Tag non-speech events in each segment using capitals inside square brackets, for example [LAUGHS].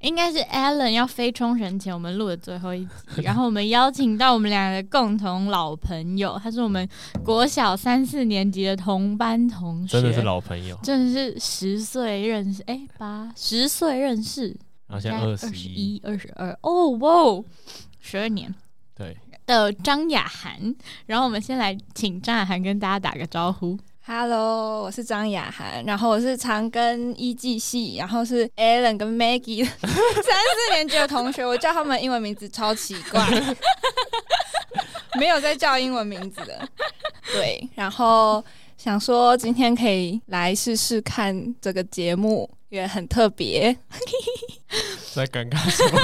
应该是 Alan 要飞冲绳前，我们录的最后一集。然后我们邀请到我们俩的共同老朋友，他是我们国小三四年级的同班同学，真的是老朋友，真的是十岁认识，哎，八十岁认识，然后现在二十一、二十二，哦哇，十二年，对的张雅涵。然后我们先来请张雅涵跟大家打个招呼。Hello，我是张雅涵，然后我是长庚医技系，然后是 Alan 跟 Maggie [LAUGHS] 三四年级的同学，我叫他们英文名字超奇怪，[LAUGHS] 没有在叫英文名字的，对，然后想说今天可以来试试看这个节目，也很特别，[LAUGHS] 在尴尬什么？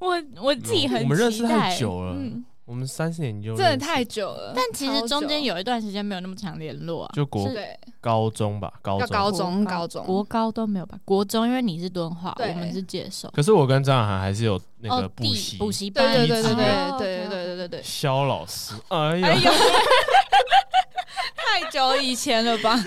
我我自己很我们认识太久了。嗯我们三四年就真的太久了，但其实中间有一段时间没有那么常联络啊，就国高中吧，高中、高中、高中、国高都没有吧？国中因为你是敦化，我们是介绍。可是我跟张雅涵还是有那个补习。补习班，对对对对对对对对对对。萧老师，哎呀，[LAUGHS] 太久以前了吧？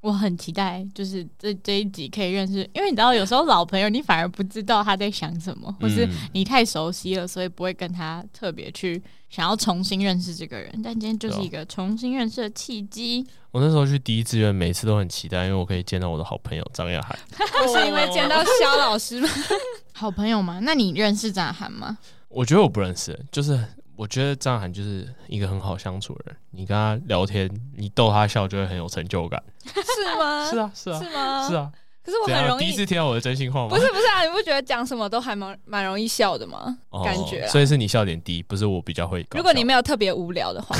我很期待，就是这这一集可以认识，因为你知道，有时候老朋友你反而不知道他在想什么，或是你太熟悉了，所以不会跟他特别去想要重新认识这个人。但今天就是一个重新认识的契机。我那时候去第一志愿，每次都很期待，因为我可以见到我的好朋友张亚涵。[LAUGHS] 不是因为见到肖老师吗？[LAUGHS] 好朋友吗？那你认识张雅涵吗？我觉得我不认识，就是。我觉得张雅涵就是一个很好相处的人，你跟他聊天，你逗他笑，就会很有成就感。[LAUGHS] 是吗？是啊，是啊，是吗？是啊。可是我很容易第一次听到我的真心话吗？[LAUGHS] 不是，不是啊！你不觉得讲什么都还蛮蛮容易笑的吗？哦、感觉，所以是你笑点低，不是我比较会。如果你没有特别无聊的话，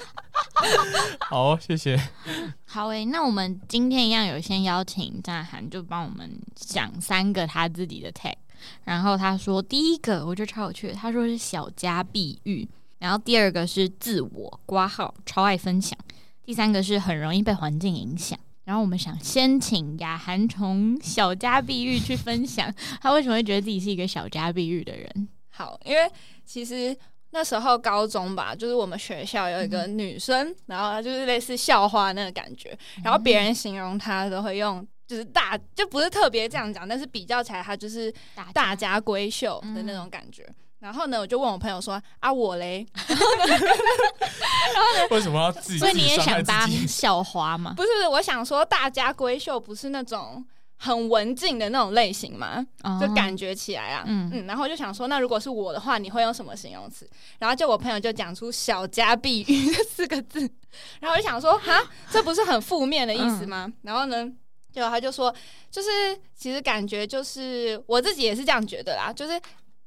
[LAUGHS] 好，谢谢。好诶、欸，那我们今天一样有先邀请张雅涵，就帮我们讲三个他自己的 tag。然后他说，第一个我觉得超有趣，他说是小家碧玉，然后第二个是自我挂号，超爱分享，第三个是很容易被环境影响。然后我们想先请雅涵从小家碧玉去分享，他为什么会觉得自己是一个小家碧玉的人？好，因为其实那时候高中吧，就是我们学校有一个女生，然后她就是类似校花那个感觉，然后别人形容她都会用。就是大，就不是特别这样讲，但是比较起来，他就是大家闺秀的那种感觉。嗯、然后呢，我就问我朋友说：“啊，我嘞？”然后呢，为什么要自己？所以你也想当校花吗？不是不是，我想说大家闺秀不是那种很文静的那种类型吗？哦、就感觉起来啊，嗯嗯。然后就想说，那如果是我的话，你会用什么形容词？然后就我朋友就讲出“小家碧玉 [LAUGHS] ”这四个字。然后我就想说，哈，这不是很负面的意思吗？嗯、然后呢？就他就说，就是其实感觉就是我自己也是这样觉得啦，就是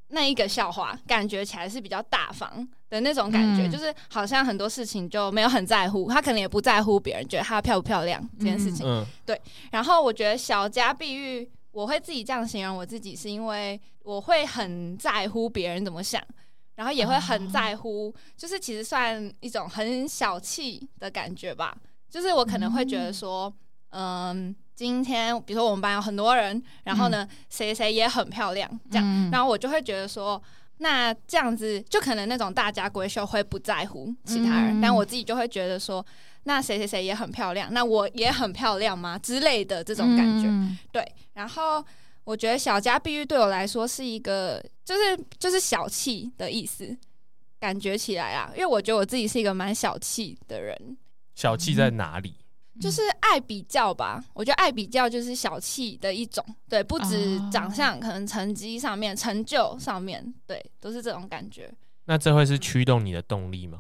那一个笑话，感觉起来是比较大方的那种感觉，嗯、就是好像很多事情就没有很在乎，他可能也不在乎别人觉得他漂不漂亮这件事情。嗯、对。然后我觉得小家碧玉，我会自己这样形容我自己，是因为我会很在乎别人怎么想，然后也会很在乎，哦、就是其实算一种很小气的感觉吧，就是我可能会觉得说，嗯。嗯今天，比如说我们班有很多人，然后呢，谁谁、嗯、也很漂亮，这样，嗯、然后我就会觉得说，那这样子就可能那种大家闺秀会不在乎其他人，嗯、但我自己就会觉得说，那谁谁谁也很漂亮，那我也很漂亮吗之类的这种感觉，嗯、对。然后我觉得小家碧玉对我来说是一个，就是就是小气的意思，感觉起来啊，因为我觉得我自己是一个蛮小气的人。小气在哪里？就是爱比较吧，我觉得爱比较就是小气的一种，对，不止长相，可能成绩上面、成就上面，对，都是这种感觉。那这会是驱动你的动力吗？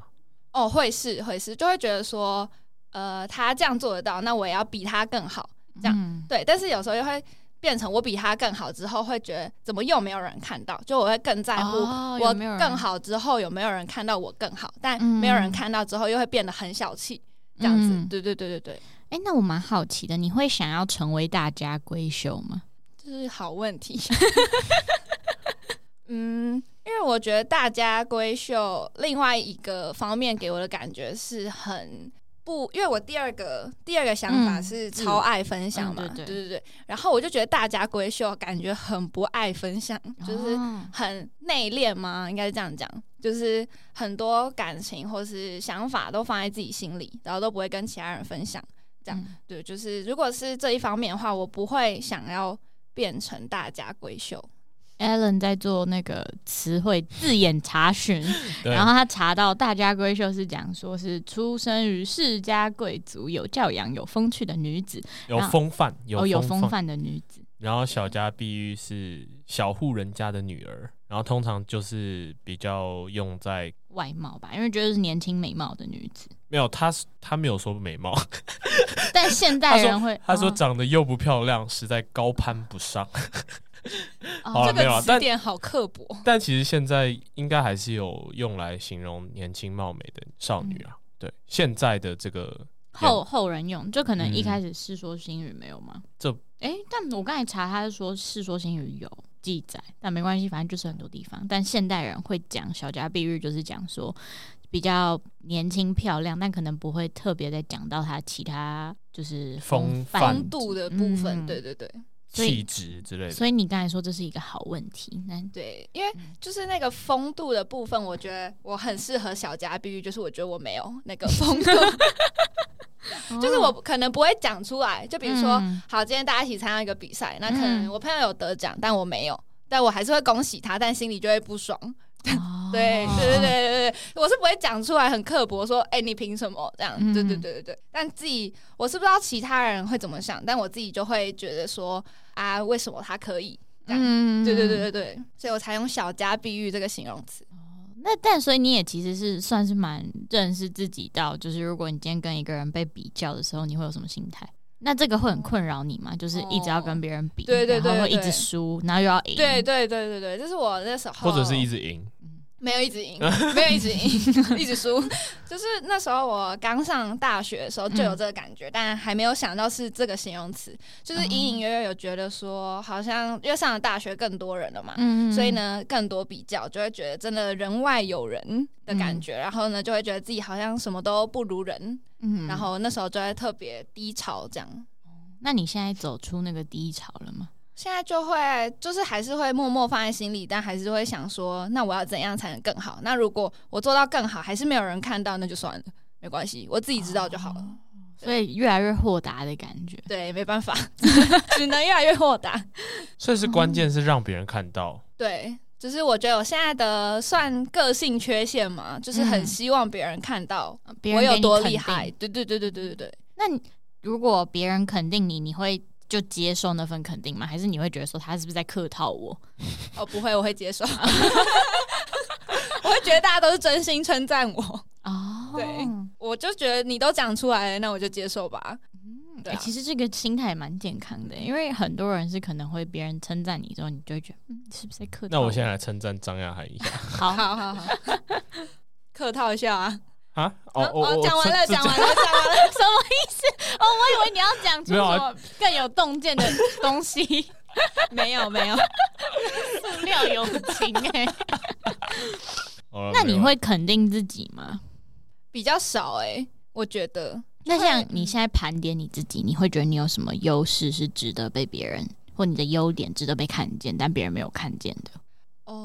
哦，会是会是，就会觉得说，呃，他这样做得到，那我也要比他更好，这样，嗯、对。但是有时候又会变成我比他更好之后，会觉得怎么又没有人看到？就我会更在乎我更好之后有没有人看到我更好，但没有人看到之后又会变得很小气。这样子，对对对对对。哎，那我蛮好奇的，你会想要成为大家闺秀吗？这是好问题。[LAUGHS] 嗯，因为我觉得大家闺秀另外一个方面给我的感觉是很不，因为我第二个第二个想法是超爱分享嘛，嗯嗯、对，对，对。然后我就觉得大家闺秀感觉很不爱分享，就是很内敛嘛，应该是这样讲，就是很多感情或是想法都放在自己心里，然后都不会跟其他人分享。这样、嗯、对，就是如果是这一方面的话，我不会想要变成大家闺秀。Alan 在做那个词汇字眼查询，然后他查到大家闺秀是讲说是出生于世家贵族，有教养、有风趣的女子，有风范、有、哦、有风范的女子。然后小家碧玉是小户人家的女儿，然后通常就是比较用在外貌吧，因为觉得是年轻美貌的女子。没有，他他没有说美貌，但现代 [LAUGHS] 人会他说，他说长得又不漂亮，实在高攀不上。好了，没有了，但点好刻薄。但其实现在应该还是有用来形容年轻貌美的少女啊。嗯、对，现在的这个后后人用，就可能一开始《世说新语》没有吗？这哎、欸，但我刚才查，他是说《世说新语》有记载，但没关系，反正就是很多地方。但现代人会讲小家碧玉，就是讲说比较年轻漂亮，但可能不会特别再讲到他其他就是风风度的部分。嗯、对对对。气质之类的，所以你刚才说这是一个好问题。那对，因为就是那个风度的部分，我觉得我很适合小家碧玉，就是我觉得我没有那个风度，[LAUGHS] 就是我可能不会讲出来。就比如说，嗯、好，今天大家一起参加一个比赛，那可能我朋友有得奖，但我没有，但我还是会恭喜他，但心里就会不爽。对对对对对，我是不会讲出来，很刻薄说，哎、你凭什么这样？对对对对对。但自己我是不知道其他人会怎么想，但我自己就会觉得说。啊，为什么他可以？嗯，对对对对对，所以我才用小家碧玉这个形容词。那但所以你也其实是算是蛮认识自己到，就是如果你今天跟一个人被比较的时候，你会有什么心态？那这个会很困扰你吗？就是一直要跟别人比，对对对，然后会一直输，然后又要赢。对对对对对，这是我那时候，或者是一直赢。没有一直赢，[LAUGHS] 没有一直赢，[LAUGHS] 一直输。就是那时候我刚上大学的时候就有这个感觉，嗯、但还没有想到是这个形容词。就是隐隐约约有觉得说，好像因为上了大学更多人了嘛，嗯、所以呢更多比较，就会觉得真的人外有人的感觉。嗯、然后呢就会觉得自己好像什么都不如人。嗯、然后那时候就会特别低潮这样。那你现在走出那个低潮了吗？现在就会，就是还是会默默放在心里，但还是会想说，那我要怎样才能更好？那如果我做到更好，还是没有人看到，那就算了，没关系，我自己知道就好了。哦、所以越来越豁达的感觉，对，没办法，[LAUGHS] 只能越来越豁达。[LAUGHS] 所以是关键是让别人看到。对，就是我觉得我现在的算个性缺陷嘛，就是很希望别人看到我有多厉害。对对对对对对对。那你如果别人肯定你，你会？就接受那份肯定吗？还是你会觉得说他是不是在客套我？[LAUGHS] 哦，不会，我会接受。[LAUGHS] 我会觉得大家都是真心称赞我。哦，对，我就觉得你都讲出来了，那我就接受吧。嗯，对、啊欸，其实这个心态蛮健康的，因为很多人是可能会别人称赞你之后，你就会觉得嗯，是不是在客套？那我现在来称赞张亚涵一下。好好好好，[LAUGHS] 客套一下啊。啊！哦哦，讲完了，讲完了，讲完了，什么意思？哦，我以为你要讲出什么更有洞见的东西。[LAUGHS] 没有，没有，塑料友情哎。那你会肯定自己吗？比较少哎，我觉得。那像你现在盘点你自己，你会觉得你有什么优势是值得被别人，或你的优点值得被看见，但别人没有看见的？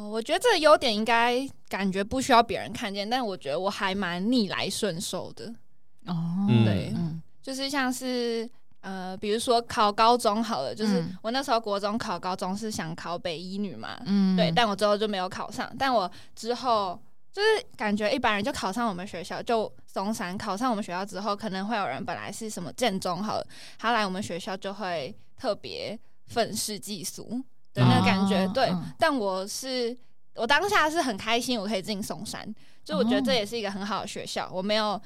哦，我觉得这个优点应该感觉不需要别人看见，但我觉得我还蛮逆来顺受的。哦，对，嗯，就是像是呃，比如说考高中好了，就是我那时候国中考高中是想考北医女嘛，嗯，对，但我之后就没有考上。但我之后就是感觉一般人就考上我们学校，就松山考上我们学校之后，可能会有人本来是什么建中好了，他来我们学校就会特别愤世嫉俗。的那个感觉，哦、对，嗯、但我是我当下是很开心，我可以进松山，就我觉得这也是一个很好的学校，哦、我没有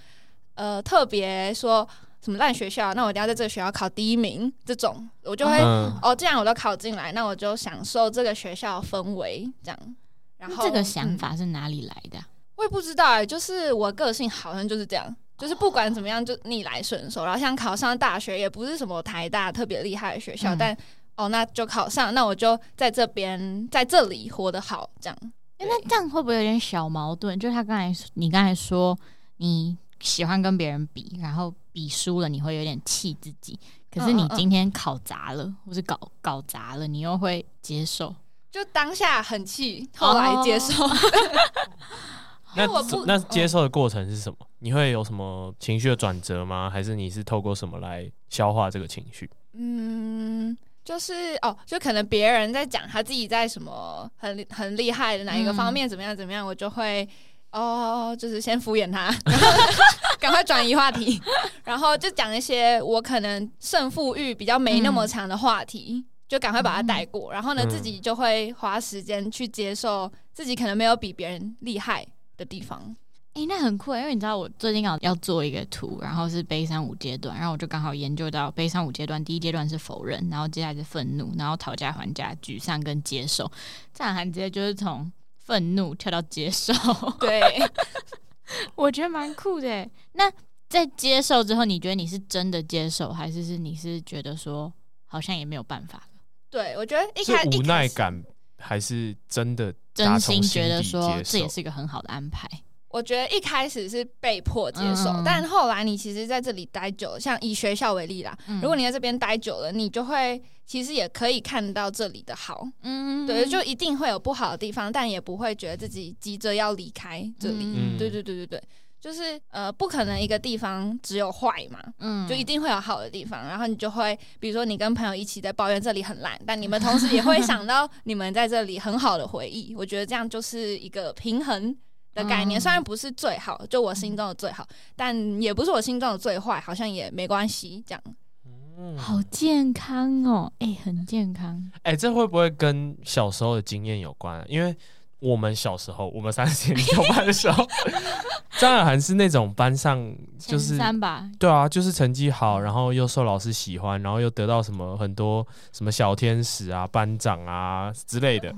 呃特别说什么烂学校，那我一定要在这个学校考第一名这种，我就会、嗯、哦，既然我都考进来，那我就享受这个学校氛围，这样。然后这个想法是哪里来的？嗯、我也不知道哎、欸，就是我个性好像就是这样，就是不管怎么样就逆来顺受，然后像考上大学也不是什么台大特别厉害的学校，嗯、但。哦，那就考上，那我就在这边在这里活得好，这样。那这样会不会有点小矛盾？就是他刚才你刚才说你喜欢跟别人比，然后比输了你会有点气自己。可是你今天考砸了，嗯嗯或是搞搞砸了，你又会接受？就当下很气，后来接受。[LAUGHS] 哦、那那接受的过程是什么？你会有什么情绪的转折吗？还是你是透过什么来消化这个情绪？嗯。就是哦，就可能别人在讲他自己在什么很很厉害的哪一个方面怎么样怎么样，我就会哦，就是先敷衍他，[LAUGHS] 赶快转移话题，然后就讲一些我可能胜负欲比较没那么强的话题，就赶快把它带过，然后呢，自己就会花时间去接受自己可能没有比别人厉害的地方。诶、欸，那很酷，因为你知道我最近要要做一个图，然后是悲伤五阶段，然后我就刚好研究到悲伤五阶段，第一阶段是否认，然后接下来是愤怒，然后讨价还价、沮丧跟接受，这样还直接就是从愤怒跳到接受。对，[LAUGHS] 我觉得蛮酷的。那在接受之后，你觉得你是真的接受，还是是你是觉得说好像也没有办法？对，我觉得一开始无奈感，还是真的真心觉得说这也是一个很好的安排。我觉得一开始是被迫接受，嗯、但后来你其实在这里待久了，像以学校为例啦，嗯、如果你在这边待久了，你就会其实也可以看到这里的好，嗯，对，就一定会有不好的地方，但也不会觉得自己急着要离开这里，嗯、对对对对对，就是呃，不可能一个地方只有坏嘛，嗯，就一定会有好的地方，然后你就会，比如说你跟朋友一起在抱怨这里很烂，但你们同时也会想到你们在这里很好的回忆，我觉得这样就是一个平衡。的概念虽然不是最好，就我心中的最好，但也不是我心中的最坏，好像也没关系。这样，嗯，好健康哦，哎，很健康。哎，这会不会跟小时候的经验有关？因为我们小时候，我们三年级班的时候，张雅涵是那种班上就是三吧，对啊，就是成绩好，然后又受老师喜欢，然后又得到什么很多什么小天使啊、班长啊之类的。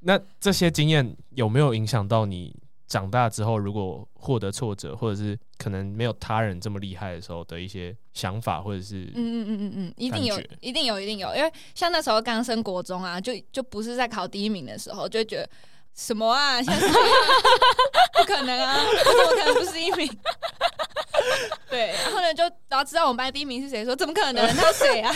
那这些经验有没有影响到你？长大之后，如果获得挫折，或者是可能没有他人这么厉害的时候的一些想法，或者是嗯嗯嗯嗯嗯，一定有，一定有，一定有。因为像那时候刚升国中啊，就就不是在考第一名的时候，就觉得什么啊，[LAUGHS] 现在是不可能啊，[LAUGHS] 我怎么可能不是第一名？[LAUGHS] 对，然后呢，就然后知道我们班第一名是谁，说怎么可能？他是谁啊？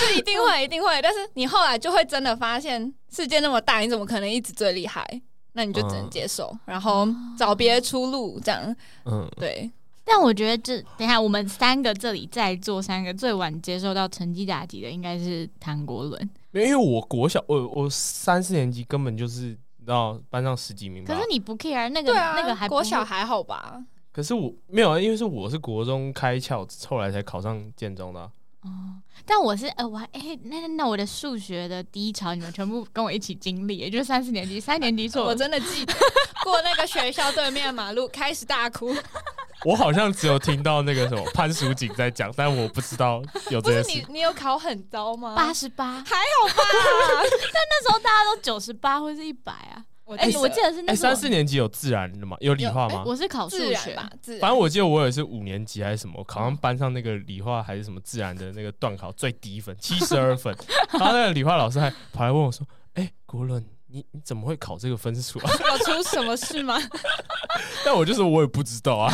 就一定会，一定会。但是你后来就会真的发现，世界那么大，你怎么可能一直最厉害？那你就只能接受，嗯、然后找别的出路，这样。嗯，对。但我觉得这，这等一下我们三个这里在座三个最晚接受到成绩打击的，应该是谭国伦。因为我国小，我我三四年级根本就是。到班上十几名吧。可是你不 care 那个，啊、那个还国小还好吧？可是我没有啊，因为是我是国中开窍，后来才考上建中的，啊。哦，但我是呃，我还哎，欸，那那我的数学的低潮，你们全部跟我一起经历，也就是三四年级，三年级错，我真的记得过那个学校对面马路，开始大哭。我好像只有听到那个什么潘淑锦在讲，但我不知道有这件事。你你有考很糟吗？八十八，还好吧？[LAUGHS] 但那时候大家都九十八或是一百啊。哎，我记得是那三四年级有自然的吗？有理化吗？我是考数学吧，反正我记得我也是五年级还是什么，考上班上那个理化还是什么自然的那个段考最低分七十二分，[LAUGHS] 然后那个理化老师还跑来问我说：“哎，国伦，你你怎么会考这个分数啊？[LAUGHS] 有出什么事吗？” [LAUGHS] 但我就说我也不知道啊，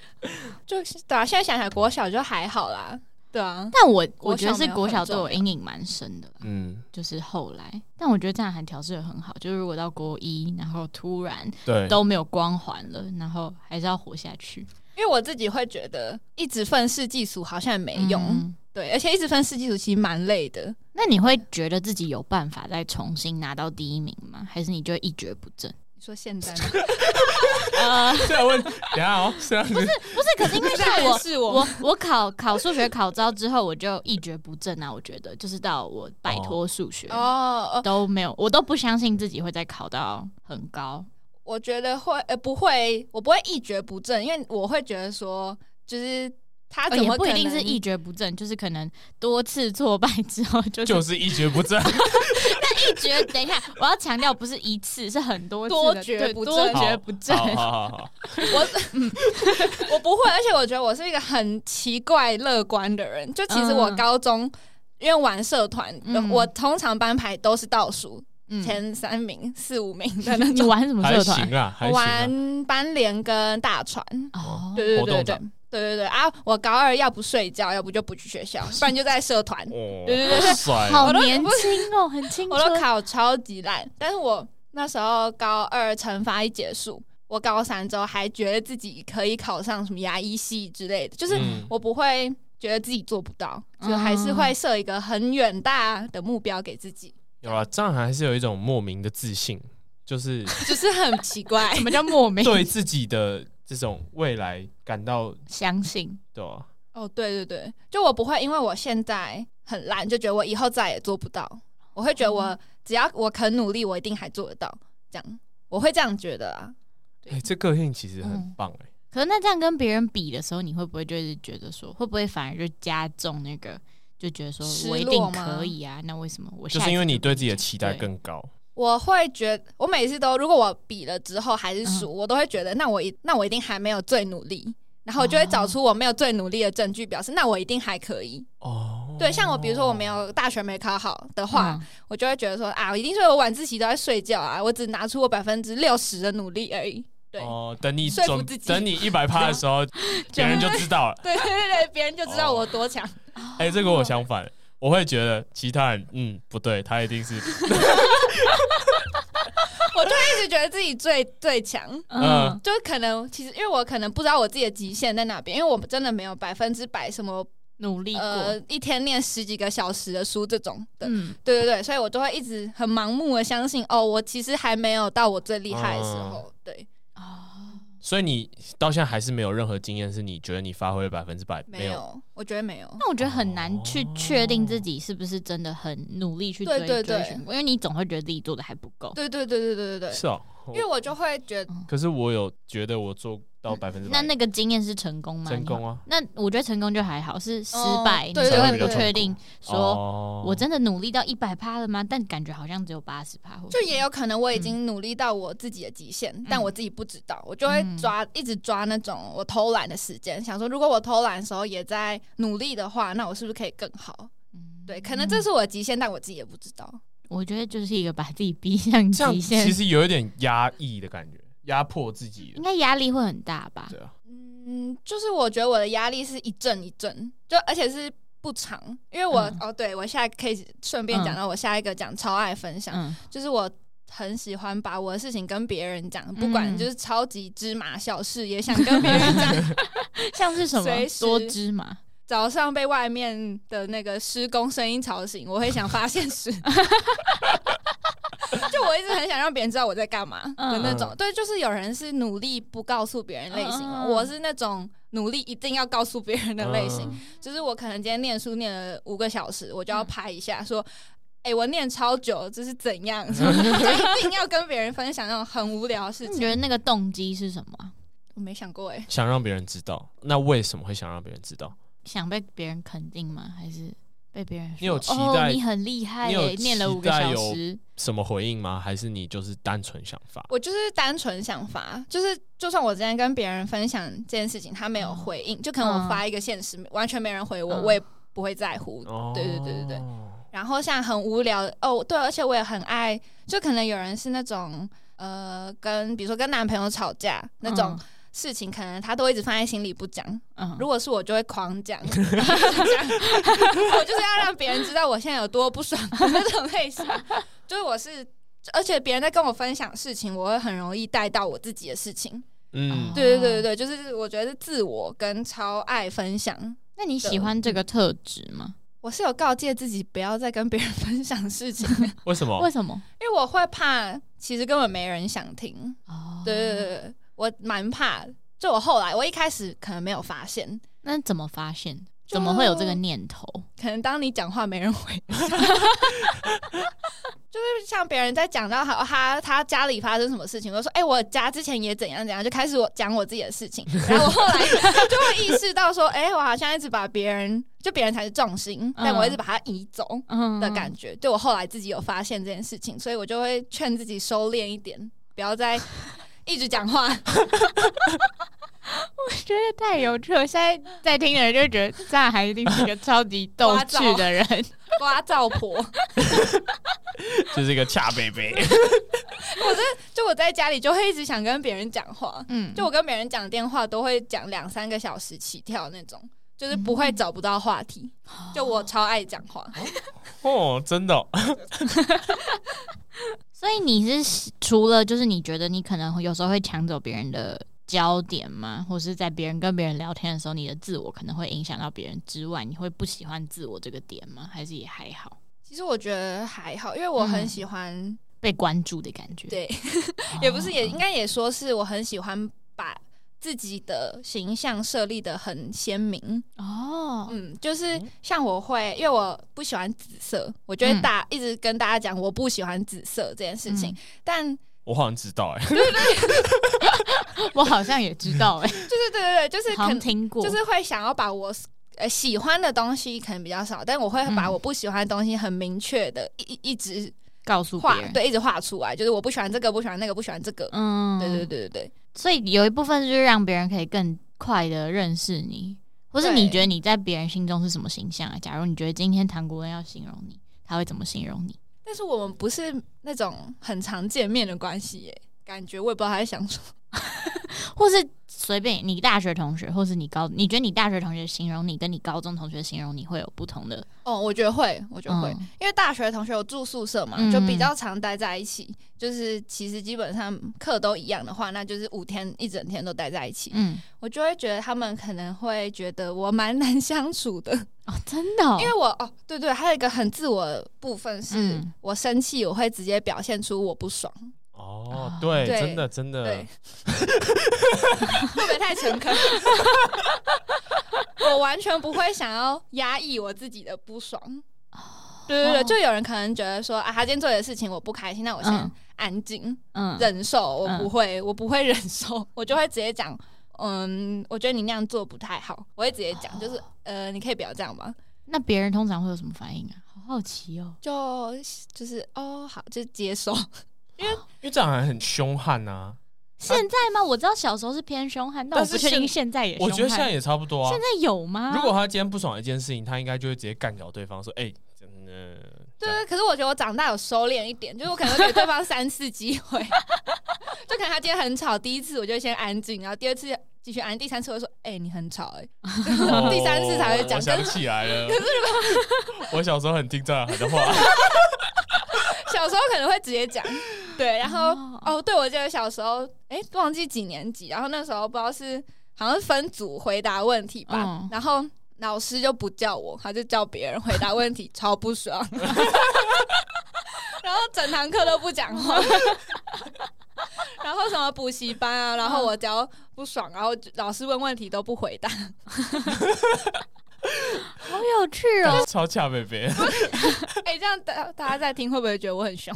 [LAUGHS] 就是对啊，现在想想国小就还好啦。对啊，但我我觉得是国小对我阴影蛮深的，嗯，就是后来，但我觉得这样还调试的很好，就是如果到国一，然后突然对都没有光环了，然后还是要活下去，因为我自己会觉得一直愤世嫉俗好像也没用，嗯、对，而且一直愤世嫉俗其实蛮累的。那你会觉得自己有办法再重新拿到第一名吗？还是你就一蹶不振？说现在，[LAUGHS] 呃，[LAUGHS] 这样问，等下哦，是啊，不是不是，可是因为像我是我我我考考数学考招之后，我就一蹶不振啊。我觉得就是到我摆脱数学哦都没有，我都不相信自己会再考到很高。我觉得会呃不会，我不会一蹶不振，因为我会觉得说就是。他怎么、哦、也不一定是一蹶不振，就是可能多次挫败之后就，[LAUGHS] 就是一蹶不振。[LAUGHS] 但一蹶，[LAUGHS] 等一下，我要强调，不是一次，是很多次多蹶不振，多蹶不振。好好好，我我不会，而且我觉得我是一个很奇怪乐观的人。就其实我高中因为玩社团，我通常班排都是倒数前三名、四五名的那种。你玩什么社团？我玩班联跟大船。哦，对对对对。对对对啊！我高二要不睡觉，要不就不去学校，[LAUGHS] 不然就在社团。对对对，好年轻哦，很轻。我都考超级烂，但是我那时候高二惩罚一结束，我高三之后还觉得自己可以考上什么牙医系之类的，就是我不会觉得自己做不到，就还是会设一个很远大的目标给自己。有啊，这样还是有一种莫名的自信，就是 [LAUGHS] 就是很奇怪，什么叫莫名？对自己的。这种未来感到相信，对啊。哦，对对对，就我不会因为我现在很烂，就觉得我以后再也做不到。我会觉得我只要我肯努力，我一定还做得到。这样，我会这样觉得啊。哎、欸，这个性其实很棒哎、欸。可是那这样跟别人比的时候，你会不会就是觉得说，会不会反而就加重那个，就觉得说我一定可以啊？那为什么我就是因为你对自己的期待更高？我会觉得，我每次都，如果我比了之后还是输，嗯、我都会觉得，那我一那我一定还没有最努力，然后我就会找出我没有最努力的证据，表示那我一定还可以。哦，对，像我比如说我没有大学没考好的话，嗯、我就会觉得说啊，我一定是我晚自习都在睡觉啊，我只拿出我百分之六十的努力而已。对，哦，等你说服自己，等你一百趴的时候，[LAUGHS] 别人就知道了。[LAUGHS] 对对对对，别人就知道我多强。哎、这个我相反。我会觉得其他人，嗯，不对，他一定是，[LAUGHS] 我就一直觉得自己最最强，嗯，就可能其实因为我可能不知道我自己的极限在哪边，因为我真的没有百分之百什么努力过，呃，一天念十几个小时的书这种的，嗯，对对对，所以我就会一直很盲目的相信，哦，我其实还没有到我最厉害的时候，嗯、对。所以你到现在还是没有任何经验，是你觉得你发挥了百分之百没有？我觉得没有。那我觉得很难去确定自己是不是真的很努力去追追寻，因为你总会觉得自己做的还不够。对对对对对对对。是哦，因为我就会觉得。可是我有觉得我做。到百分之百，那那个经验是成功吗？成功啊！那我觉得成功就还好，是失败，你才会不确定说我真的努力到一百趴了吗？但感觉好像只有八十趴，就也有可能我已经努力到我自己的极限，嗯、但我自己不知道，我就会抓、嗯、一直抓那种我偷懒的时间，想说如果我偷懒的时候也在努力的话，那我是不是可以更好？嗯、对，可能这是我的极限，但我自己也不知道。我觉得就是一个把自己逼向极限，其实有一点压抑的感觉。压迫自己，应该压力会很大吧？对啊，嗯，就是我觉得我的压力是一阵一阵，就而且是不长，因为我、嗯、哦，对我现在可以顺便讲到我下一个讲超爱分享，嗯、就是我很喜欢把我的事情跟别人讲，嗯、不管就是超级芝麻小事也想跟别人讲，[LAUGHS] 像是什么？多芝麻，早上被外面的那个施工声音吵醒，我会想发现是。[LAUGHS] 就我一直很想让别人知道我在干嘛的那种，对，就是有人是努力不告诉别人类型，我是那种努力一定要告诉别人的类型。就是我可能今天念书念了五个小时，我就要拍一下说，[LAUGHS] 哎，我念超久，这是怎样？[LAUGHS] 就一定要跟别人分享那种很无聊的事情。你觉得那个动机是什么？我没想过哎，想让别人知道。那为什么会想让别人知道？想被别人肯定吗？还是？被别人说你有期待，哦、你很厉害耶，你有念了五个小时，什么回应吗？还是你就是单纯想发？我就是单纯想发，就是就算我今天跟别人分享这件事情，他没有回应，嗯、就可能我发一个现实，嗯、完全没人回我，我也不会在乎。嗯、对对对对对。然后像很无聊哦，对，而且我也很爱，就可能有人是那种呃，跟比如说跟男朋友吵架那种。嗯事情可能他都一直放在心里不讲，嗯、如果是我就会狂讲，[LAUGHS] 我就是要让别人知道我现在有多不爽的那种类型。就是我是，而且别人在跟我分享事情，我会很容易带到我自己的事情。嗯，对对对对对，就是我觉得是自我跟超爱分享。那你喜欢这个特质吗？我是有告诫自己不要再跟别人分享事情。为什么？为什么？因为我会怕，其实根本没人想听。哦，对对对对。我蛮怕，就我后来，我一开始可能没有发现，那怎么发现？怎么会有这个念头？[LAUGHS] 可能当你讲话没人回，[LAUGHS] [LAUGHS] 就是像别人在讲到好他他家里发生什么事情，我说哎、欸，我家之前也怎样怎样，就开始我讲我自己的事情，然后我后来就会意识到说，哎、欸，我好像一直把别人就别人才是重心，但我一直把他移走的感觉，对我后来自己有发现这件事情，所以我就会劝自己收敛一点，不要再一直讲话。[LAUGHS] 我觉得太有趣了，现在在听的人就觉得张海一定是一个超级逗趣的人，[LAUGHS] 瓜照婆，[LAUGHS] 就是一个恰贝贝。我这就我在家里就会一直想跟别人讲话，嗯，就我跟别人讲电话都会讲两三个小时起跳那种，就是不会找不到话题。嗯、就我超爱讲话，哦，真的、哦。所以你是除了就是你觉得你可能有时候会抢走别人的。焦点吗？或是在别人跟别人聊天的时候，你的自我可能会影响到别人之外，你会不喜欢自我这个点吗？还是也还好？其实我觉得还好，因为我很喜欢、嗯、被关注的感觉。对，[LAUGHS] 也不是，也应该也说是我很喜欢把自己的形象设立的很鲜明。哦，嗯，就是像我会，因为我不喜欢紫色，我觉得大、嗯、一直跟大家讲我不喜欢紫色这件事情，嗯、但。我好像知道哎、欸，对对对，[LAUGHS] 我好像也知道哎、欸，[LAUGHS] 就是对对对，就是可能听过，就是会想要把我呃喜欢的东西可能比较少，但我会把我不喜欢的东西很明确的一一直告诉别人，对，一直画出来，就是我不喜欢这个，不喜欢那个，不喜欢这个，嗯，对对对对对，所以有一部分就是让别人可以更快的认识你，或是你觉得你在别人心中是什么形象啊？假如你觉得今天唐国恩要形容你，他会怎么形容你？但是我们不是那种很常见面的关系耶，感觉我也不知道他在想什么，[LAUGHS] 或是随便你大学同学，或是你高，你觉得你大学同学形容你，跟你高中同学形容你会有不同的？哦，我觉得会，我觉得会，嗯、因为大学同学有住宿舍嘛，就比较常待在一起，嗯、就是其实基本上课都一样的话，那就是五天一整天都待在一起。嗯，我就会觉得他们可能会觉得我蛮难相处的 [LAUGHS] 哦，真的、哦，因为我哦，对对，还有一个很自我的部分是，我生气我会直接表现出我不爽。哦，对，对真的真的，对 [LAUGHS] 会不会太诚恳？[LAUGHS] 我完全不会想要压抑我自己的不爽。对对对，就有人可能觉得说啊，他今天做的事情我不开心，那我先安静，嗯，忍受。我不会，我不会忍受，[LAUGHS] 我就会直接讲，嗯，我觉得你那样做不太好，我会直接讲，就是呃，你可以不要这样吗？那别人通常会有什么反应啊？好好奇哦，就就是哦，好，就接受。因为因为这样还很凶悍呐。现在吗？我知道小时候是偏凶悍，但我不确定现在也。我觉得现在也差不多啊。现在有吗？如果他今天不爽一件事情，他应该就会直接干掉对方，说：“哎，真的。”对，可是我觉得我长大有收敛一点，就是我可能会给对方三次机会。[LAUGHS] 就可能他今天很吵，第一次我就先安静，然后第二次继续安，第三次我说：“哎，你很吵。”哎，第三次才会讲。想起来了。可是如果我小时候很听张翰的话。小时候可能会直接讲，对，然后哦，哦，对，我记得小时候，哎，忘记几年级，然后那时候不知道是好像是分组回答问题吧，嗯、然后老师就不叫我，他就叫别人回答问题，超不爽，[LAUGHS] 然后整堂课都不讲话，[LAUGHS] 然后什么补习班啊，然后我只要不爽，然后老师问问题都不回答。[LAUGHS] 好有趣哦！超恰贝贝。哎，这样大大家在听会不会觉得我很凶？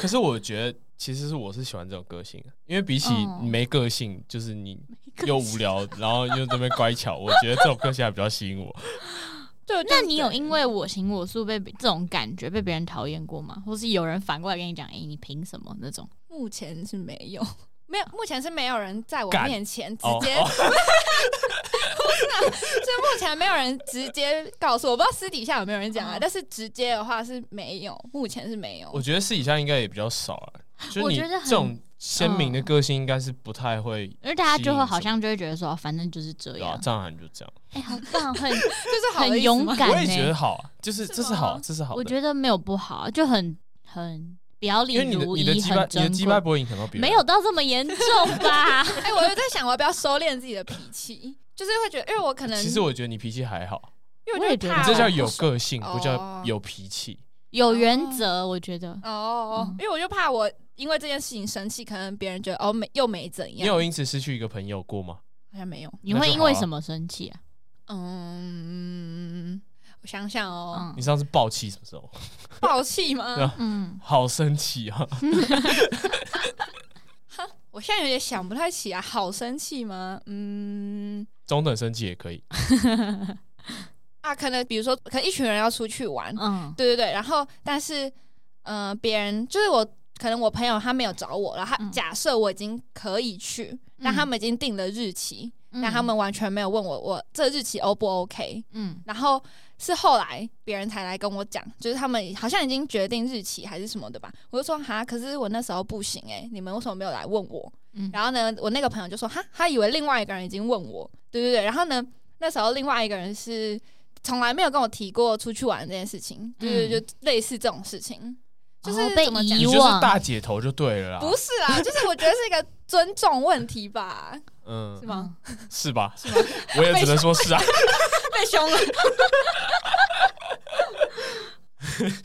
可是我觉得其实是我是喜欢这种个性的，因为比起没个性，就是你又无聊，然后又这边乖巧，我觉得这种个性还比较吸引我。[LAUGHS] 对，那你有因为我行我素被这种感觉被别人讨厌过吗？或是有人反过来跟你讲，哎，你凭什么那种？目前是没有。没有，目前是没有人在我面前直接，[LAUGHS] 是啊，是目前没有人直接告诉我，我不知道私底下有没有人讲啊，哦、但是直接的话是没有，目前是没有。我觉得私底下应该也比较少啊，就你这种鲜明的个性应该是不太会，因为大家就会好像就会觉得说，反正就是这样，张翰就这样。哎、欸，好棒，很 [LAUGHS] 就是很勇敢，我也觉得好，就是这是好，这是好。我觉得没有不好，就很很。表里如一，你的鸡巴，你的鸡巴不会影响到别人，没有到这么严重吧？[LAUGHS] 哎、欸，我就在想，我要不要收敛自己的脾气？就是会觉得，因为我可能，其实我觉得你脾气还好，因为我觉得你这叫有个性，不叫有脾气，有原则。我觉得哦，哦，因为我就怕我因为这件事情生气，可能别人觉得哦没又没怎样。你有因此失去一个朋友过吗？好像没有。你会因为什么生气啊？嗯。我想想哦，你上次爆气什么时候？爆气吗？[LAUGHS] 嗯，好生气啊！[LAUGHS] 我现在有点想不太起啊，好生气吗？嗯，中等生气也可以。[LAUGHS] 啊，可能比如说，可能一群人要出去玩，嗯，对对对，然后但是，呃，别人就是我，可能我朋友他没有找我，然后他假设我已经可以去，嗯、但他们已经定了日期，嗯、但他们完全没有问我，我这日期 O 不 OK？嗯，然后是后来别人才来跟我讲，就是他们好像已经决定日期还是什么的吧，我就说哈，可是我那时候不行诶、欸，你们为什么没有来问我？嗯，然后呢，我那个朋友就说哈，他以为另外一个人已经问我，对对对，然后呢，那时候另外一个人是。从来没有跟我提过出去玩这件事情，就是就类似这种事情，就是被遗忘，就是大姐头就对了啦。不是啊，[LAUGHS] 就是我觉得是一个尊重问题吧。嗯，是吗？是吧？是吗？[LAUGHS] 我也只能说是啊。[LAUGHS] 被凶了。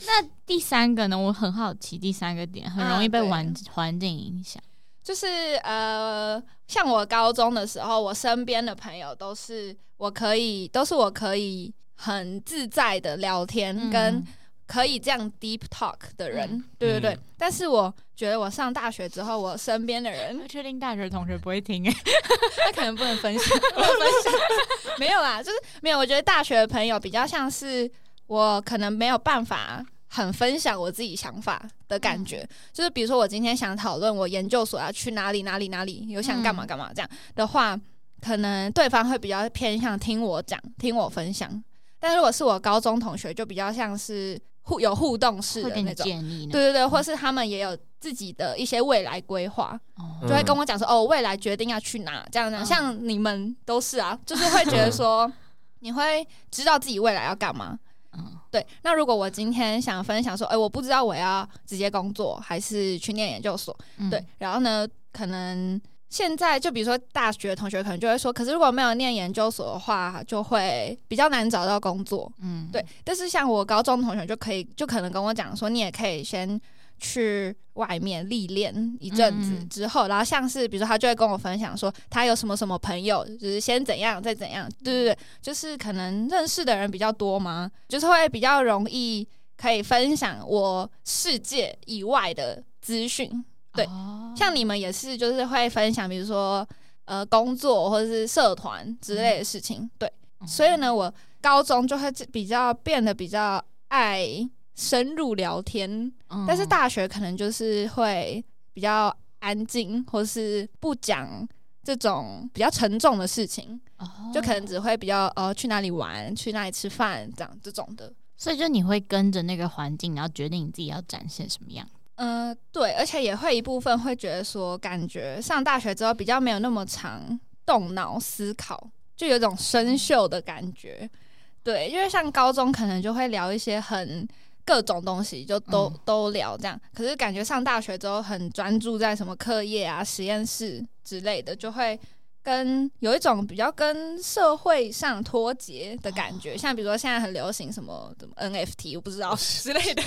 那第三个呢？我很好奇，第三个点很容易被环环境影响，就是呃，像我高中的时候，我身边的朋友都是我可以，都是我可以。很自在的聊天，嗯、跟可以这样 deep talk 的人，嗯、对对对。嗯、但是我觉得我上大学之后，我身边的人，[LAUGHS] 确定大学同学不会听哎，[LAUGHS] 他可能不能分享，[LAUGHS] 不能分享。没有啦，就是没有。我觉得大学的朋友比较像是我，可能没有办法很分享我自己想法的感觉。嗯、就是比如说，我今天想讨论我研究所要去哪里哪里哪里，有想干嘛干嘛这样的话，可能对方会比较偏向听我讲，听我分享。但如果是我高中同学，就比较像是互有互动式的那种，对对对，或是他们也有自己的一些未来规划，嗯、就会跟我讲说哦，未来决定要去哪这样这样。像你们都是啊，就是会觉得说你会知道自己未来要干嘛。嗯，对。那如果我今天想分享说，哎，我不知道我要直接工作还是去念研究所，对，然后呢，可能。现在就比如说大学同学可能就会说，可是如果没有念研究所的话，就会比较难找到工作。嗯，对。但是像我高中同学就可以，就可能跟我讲说，你也可以先去外面历练一阵子之后，嗯、然后像是比如说他就会跟我分享说，他有什么什么朋友，就是先怎样再怎样。对对对，就是可能认识的人比较多嘛，就是会比较容易可以分享我世界以外的资讯。对，像你们也是，就是会分享，比如说呃工作或者是社团之类的事情。对，所以呢，我高中就会比较变得比较爱深入聊天，但是大学可能就是会比较安静，或是不讲这种比较沉重的事情，就可能只会比较呃去哪里玩，去哪里吃饭这样这种的。所以就你会跟着那个环境，然后决定你自己要展现什么样。嗯、呃，对，而且也会一部分会觉得说，感觉上大学之后比较没有那么常动脑思考，就有种生锈的感觉。对，因为像高中可能就会聊一些很各种东西，就都、嗯、都聊这样。可是感觉上大学之后很专注在什么课业啊、实验室之类的，就会。跟有一种比较跟社会上脱节的感觉，像比如说现在很流行什么什么 NFT，我不知道 [LAUGHS] 之类的，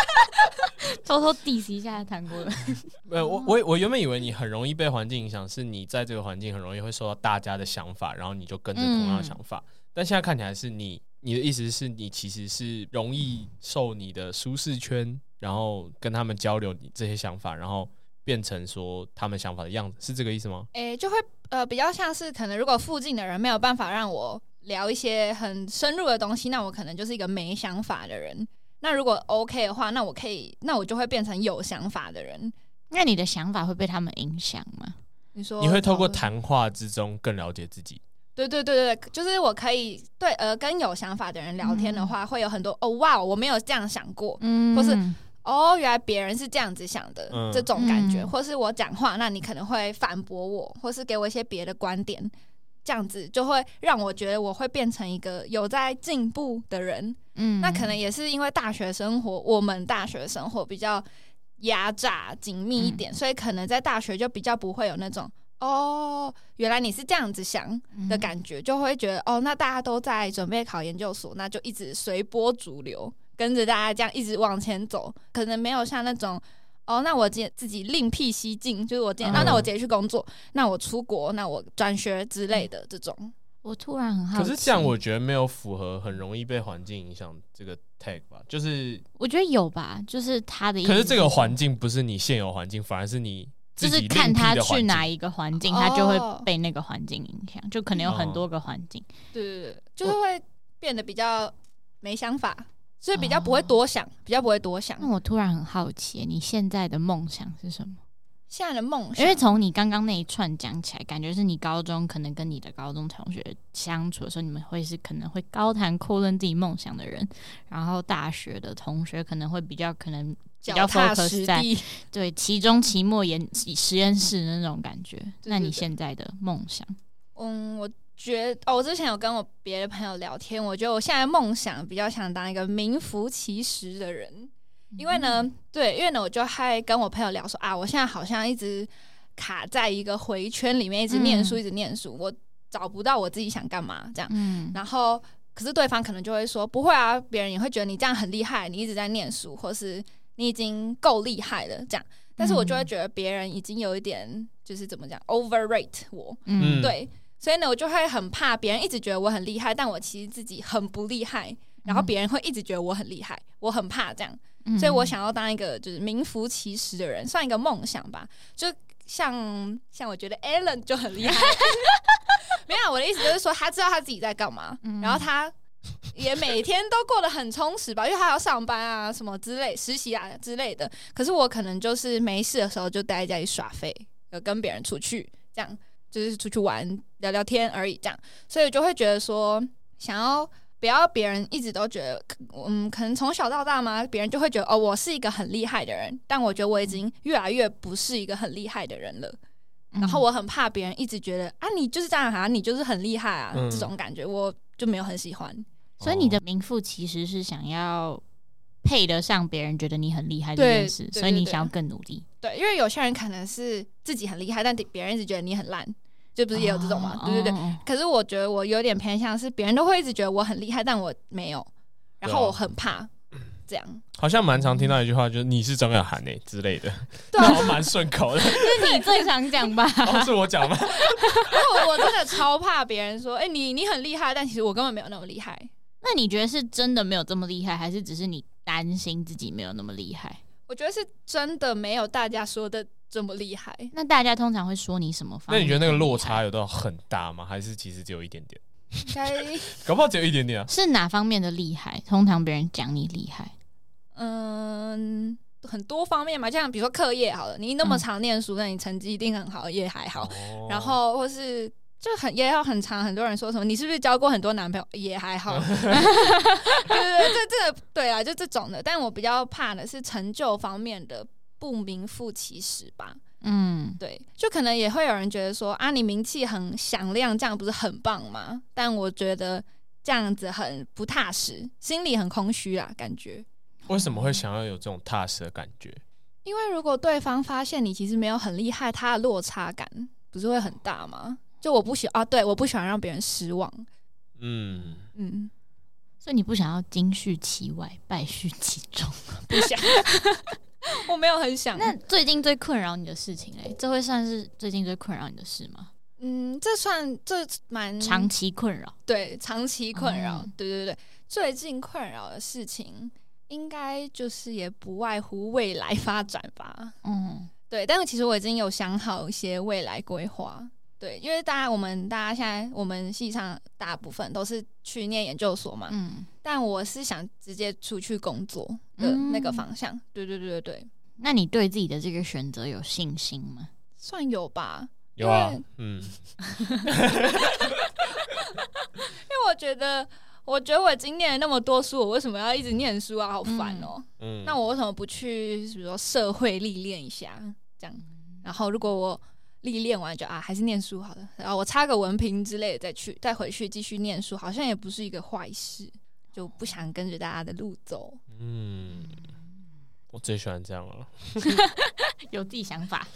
[LAUGHS] 偷偷 diss 一下谈过了。[LAUGHS] 没有，我我我原本以为你很容易被环境影响，是你在这个环境很容易会受到大家的想法，然后你就跟着同样的想法。嗯、但现在看起来是你，你的意思是你其实是容易受你的舒适圈，然后跟他们交流你这些想法，然后。变成说他们想法的样子，是这个意思吗？诶、欸，就会呃比较像是可能，如果附近的人没有办法让我聊一些很深入的东西，那我可能就是一个没想法的人。那如果 OK 的话，那我可以，那我就会变成有想法的人。那你的想法会被他们影响吗？你说你会透过谈话之中更了解自己？对对对对，就是我可以对呃跟有想法的人聊天的话，嗯、会有很多哦哇，我没有这样想过，嗯，或是。哦，原来别人是这样子想的，嗯、这种感觉，或是我讲话，那你可能会反驳我，或是给我一些别的观点，这样子就会让我觉得我会变成一个有在进步的人。嗯，那可能也是因为大学生活，我们大学生活比较压榨紧密一点，嗯、所以可能在大学就比较不会有那种哦，原来你是这样子想的感觉，就会觉得哦，那大家都在准备考研究所，那就一直随波逐流。跟着大家这样一直往前走，可能没有像那种哦，那我今天自己另辟蹊径，就是我今天、嗯、啊，那我直接去工作，那我出国，那我转学之类的这种。我突然很好奇，可是这样我觉得没有符合很容易被环境影响这个 tag 吧？就是我觉得有吧，就是他的意思。可是这个环境不是你现有环境，反而是你就是看他去哪一个环境，他就会被那个环境影响，就可能有很多个环境。对对对，就是会变得比较没想法，所以比较不会多想，比较不会多想。那我突然很好奇，你现在的梦想是什么？现在的梦想，因为从你刚刚那一串讲起来，感觉是你高中可能跟你的高中同学相处的时候，你们会是可能会高谈阔论自己梦想的人，然后大学的同学可能会比较可能比较 focus 在对期中、期末研实验室的那种感觉。那你现在的梦想？嗯，我觉得哦，我之前有跟我别的朋友聊天，我觉得我现在梦想比较想当一个名副其实的人。因为呢，对，因为呢，我就还跟我朋友聊说啊，我现在好像一直卡在一个回圈里面，一直念书，一直念书，我找不到我自己想干嘛这样。嗯，然后可是对方可能就会说，不会啊，别人也会觉得你这样很厉害，你一直在念书，或是你已经够厉害了这样。但是我就会觉得别人已经有一点就是怎么讲，overrate 我，嗯，对，所以呢，我就会很怕别人一直觉得我很厉害，但我其实自己很不厉害，然后别人会一直觉得我很厉害，我很怕这样。所以我想要当一个就是名副其实的人，算一个梦想吧。就像像我觉得 Alan 就很厉害，[LAUGHS] 没有，我的意思就是说他知道他自己在干嘛，然后他也每天都过得很充实吧，因为他要上班啊什么之类，实习啊之类的。可是我可能就是没事的时候就待在家里耍废，有跟别人出去，这样就是出去玩聊聊天而已，这样。所以就会觉得说想要。不要别人一直都觉得，嗯，可能从小到大嘛，别人就会觉得哦，我是一个很厉害的人。但我觉得我已经越来越不是一个很厉害的人了。嗯、然后我很怕别人一直觉得啊，你就是这样啊，你就是很厉害啊，嗯、这种感觉我就没有很喜欢。所以你的名副其实是想要配得上别人觉得你很厉害这件事，所以你想要更努力。对，因为有些人可能是自己很厉害，但别人一直觉得你很烂。就不是也有这种嘛？对对对。可是我觉得我有点偏向是别人都会一直觉得我很厉害，但我没有，然后我很怕这样。好像蛮常听到一句话，就是你是张雅涵诶之类的，然后蛮顺口的。[LAUGHS] 是你最常讲吧？是我讲吗？[LAUGHS] 我我真的超怕别人说，哎，你你很厉害，但其实我根本没有那么厉害。那你觉得是真的没有这么厉害，还是只是你担心自己没有那么厉害？我觉得是真的没有大家说的这么厉害。那大家通常会说你什么方面？那你觉得那个落差有到很大吗？还是其实只有一点点？应该 [LAUGHS] 搞不好只有一点点啊。是哪方面的厉害？通常别人讲你厉害，嗯，很多方面嘛。像比如说课业好了，你那么常念书，那你成绩一定很好，也还好。然后或是。就很也有很长，很多人说什么你是不是交过很多男朋友？也还好，[LAUGHS] [LAUGHS] 对对对，这这对啊，就这种的。但我比较怕的是成就方面的不名副其实吧。嗯，对，就可能也会有人觉得说啊，你名气很响亮，这样不是很棒吗？但我觉得这样子很不踏实，心里很空虚啊，感觉。为什么会想要有这种踏实的感觉？因为如果对方发现你其实没有很厉害，他的落差感不是会很大吗？就我不喜啊，对，我不喜欢让别人失望。嗯嗯，所以你不想要金絮其外，败絮其中，[LAUGHS] 不想。[LAUGHS] 我没有很想。那最近最困扰你的事情嘞？这会算是最近最困扰你的事吗？嗯，这算这蛮长期困扰。对，长期困扰。嗯、对对对，最近困扰的事情，应该就是也不外乎未来发展吧。嗯，对。但是其实我已经有想好一些未来规划。对，因为大家我们大家现在我们系上大部分都是去念研究所嘛，嗯，但我是想直接出去工作的那个方向。嗯、对对对对对，那你对自己的这个选择有信心吗？算有吧，有啊，嗯，[LAUGHS] 因为我觉得，我觉得我已经念了那么多书，我为什么要一直念书啊？好烦哦。嗯，那我为什么不去，比如说社会历练一下，这样？然后如果我。历练完就啊，还是念书好了。然后我插个文凭之类的，再去再回去继续念书，好像也不是一个坏事。就不想跟着大家的路走。嗯，我最喜欢这样了，[LAUGHS] 有自己想法。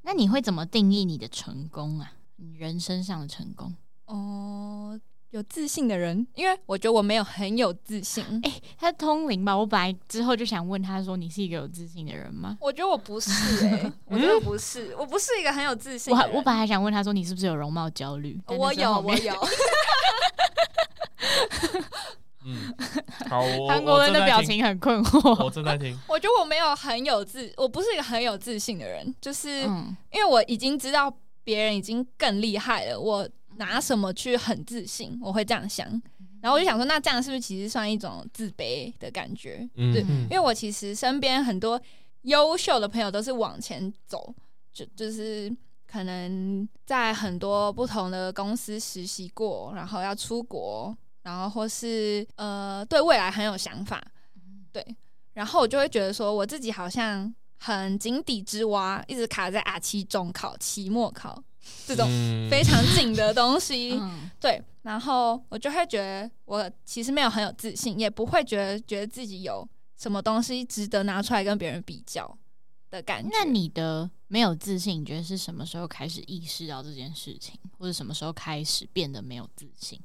那你会怎么定义你的成功啊？你人生上的成功？哦，有自信的人，因为我觉得我没有很有自信。哎、欸，他通灵吧？我本来之后就想问他说：“你是一个有自信的人吗？”我觉得我不是、欸，哎，[LAUGHS] 我觉得我不是，我不是一个很有自信的人。我我本来还想问他说：“你是不是有容貌焦虑？”我有，我有。嗯，好，韩国人的表情很困惑。我正在听。我觉得我没有很有自，我不是一个很有自信的人，就是因为我已经知道别人已经更厉害了，我。拿什么去很自信？我会这样想，然后我就想说，那这样是不是其实算一种自卑的感觉？嗯、对，因为我其实身边很多优秀的朋友都是往前走，就就是可能在很多不同的公司实习过，然后要出国，然后或是呃对未来很有想法，对，然后我就会觉得说，我自己好像很井底之蛙，一直卡在啊期中考、期末考。这种非常紧的东西，[LAUGHS] 嗯、对，然后我就会觉得我其实没有很有自信，也不会觉得觉得自己有什么东西值得拿出来跟别人比较的感觉。那你的没有自信，你觉得是什么时候开始意识到这件事情，或者什么时候开始变得没有自信？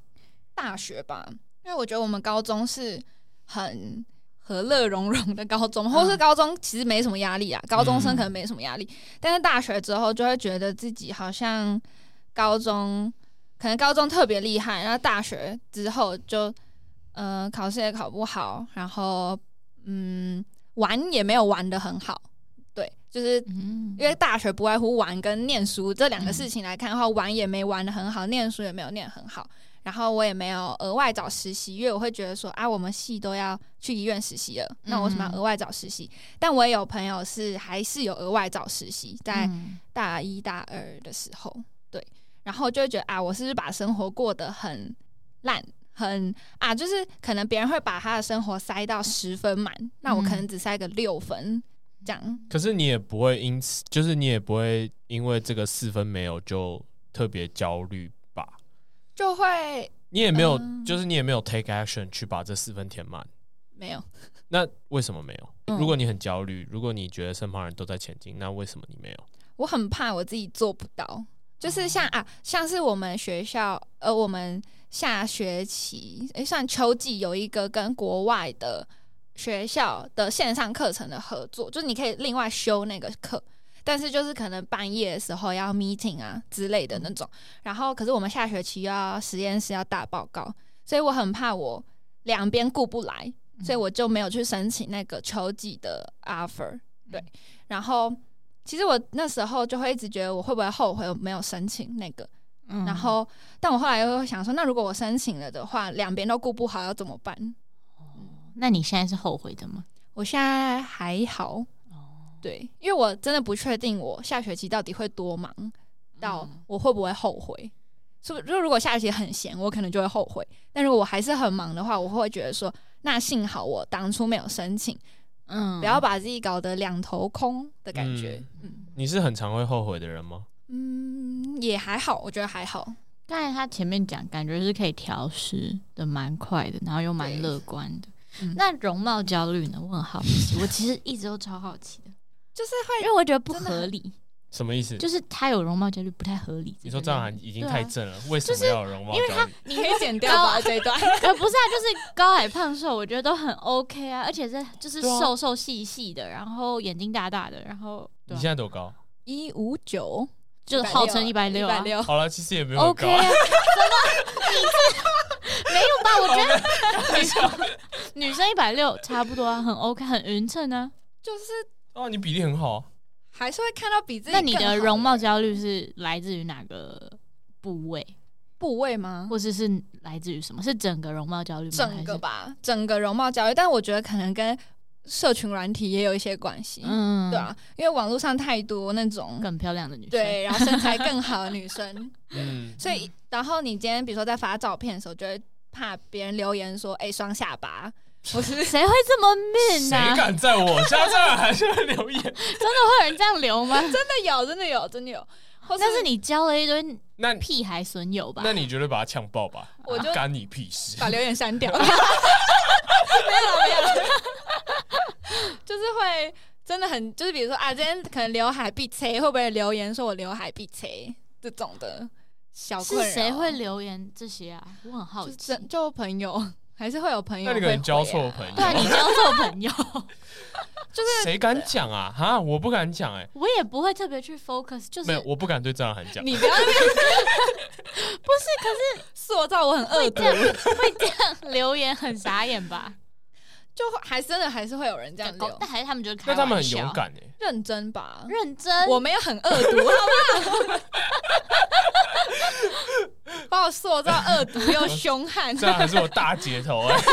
大学吧，因为我觉得我们高中是很。和乐融融的高中，[LAUGHS] 或是高中其实没什么压力啊，嗯、高中生可能没什么压力，但是大学之后就会觉得自己好像高中可能高中特别厉害，然后大学之后就嗯、呃、考试也考不好，然后嗯玩也没有玩得很好，对，就是因为大学不外乎玩跟念书这两个事情来看的话，玩也没玩得很好，念书也没有念很好。然后我也没有额外找实习，因为我会觉得说啊，我们系都要去医院实习了，那我为什么要额外找实习？嗯、但我也有朋友是还是有额外找实习，在大一大二的时候，对，然后就会觉得啊，我是不是把生活过得很烂，很啊，就是可能别人会把他的生活塞到十分满，那我可能只塞个六分这样。可是你也不会因此，就是你也不会因为这个四分没有就特别焦虑。就会，你也没有，嗯、就是你也没有 take action 去把这四分填满，没有。那为什么没有？嗯、如果你很焦虑，如果你觉得身旁人都在前进，那为什么你没有？我很怕我自己做不到，就是像啊，像是我们学校，呃，我们下学期，诶、欸，算秋季有一个跟国外的学校的线上课程的合作，就是你可以另外修那个课。但是就是可能半夜的时候要 meeting 啊之类的那种，然后可是我们下学期要实验室要大报告，所以我很怕我两边顾不来，所以我就没有去申请那个秋季的 offer。对，然后其实我那时候就会一直觉得我会不会后悔我没有申请那个，然后但我后来又想说，那如果我申请了的话，两边都顾不好要怎么办？那你现在是后悔的吗？我现在还好。对，因为我真的不确定我下学期到底会多忙，到我会不会后悔？是不是？就如果下学期很闲，我可能就会后悔。但如果我还是很忙的话，我会觉得说，那幸好我当初没有申请，嗯，不要把自己搞得两头空的感觉。嗯，嗯，你是很常会后悔的人吗？嗯，也还好，我觉得还好。刚才他前面讲，感觉是可以调试的蛮快的，然后又蛮乐观的。嗯，那容貌焦虑呢？我很好奇，我其实一直都超好奇的。就是会，因为我觉得不合理。什么意思？就是他有容貌焦虑，不太合理。你说张涵已经太正了，为什么要有容貌焦虑？因为他你可以剪掉吧这一段。[LAUGHS] 呃，不是啊，就是高矮胖瘦，我觉得都很 OK 啊，而且是就是瘦瘦细细的，然后眼睛大大的，然后你现在多高？一五九，就号称一百六。一百六好了，其实也没有 OK 啊。什么？你是没有吧？我觉得女生 [LAUGHS] 女生一百六差不多啊，很 OK，很匀称啊，就是。哦，你比例很好，还是会看到比自己。那你的容貌焦虑是来自于哪个部位？部位吗？或者是，是来自于什么？是整个容貌焦虑吗？整个吧，整个容貌焦虑。但我觉得可能跟社群软体也有一些关系。嗯，对啊，因为网络上太多那种更漂亮的女生，对，然后身材更好的女生。[LAUGHS] 嗯，所以然后你今天比如说在发照片的时候，就会怕别人留言说：“哎、欸，双下巴。”不是谁会这么 mean 呢？谁敢在我家这样还是会留言？[LAUGHS] 真的会有人这样留吗？[LAUGHS] 真的有，真的有，真的有。但是你交了一堆那屁孩损友吧？那你绝对把他呛爆吧？我就干你屁事！把留言删掉。[LAUGHS] 没有没有，就是会真的很，就是比如说啊，今天可能刘海必切，会不会留言说我刘海必切这种的？小困扰。是谁会留言这些啊？我很好奇。就，就朋友还是会有朋友、啊？那你可能交错朋友。对啊，你交错朋友。[LAUGHS] 就是谁敢讲啊？哈，我不敢讲哎、欸。我也不会特别去 focus，就是没有，我不敢对张韶涵讲。你不要，[LAUGHS] 不是，可是塑造我很恶毒，会这样留言很傻眼吧？就还真的还是会有人这样留，但还是他们觉得那他们很勇敢哎、欸，认真吧？认真，我没有很恶毒，好不好？[LAUGHS] 把我塑造恶毒又凶悍，这样还是我大姐头哎、欸，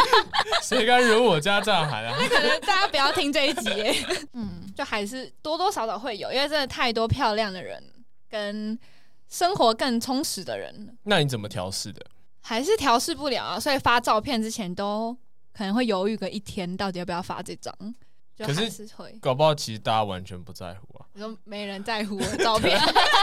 谁敢惹我家张韶涵啊？那可能大家不要听这一集、欸，嗯，[LAUGHS] 就还是多多少少会有，因为真的太多漂亮的人跟生活更充实的人。那你怎么调试的？还是调试不了啊，所以发照片之前都。可能会犹豫个一天，到底要不要发这张？可是会搞不好，其实大家完全不在乎啊。你说没人在乎我的照片，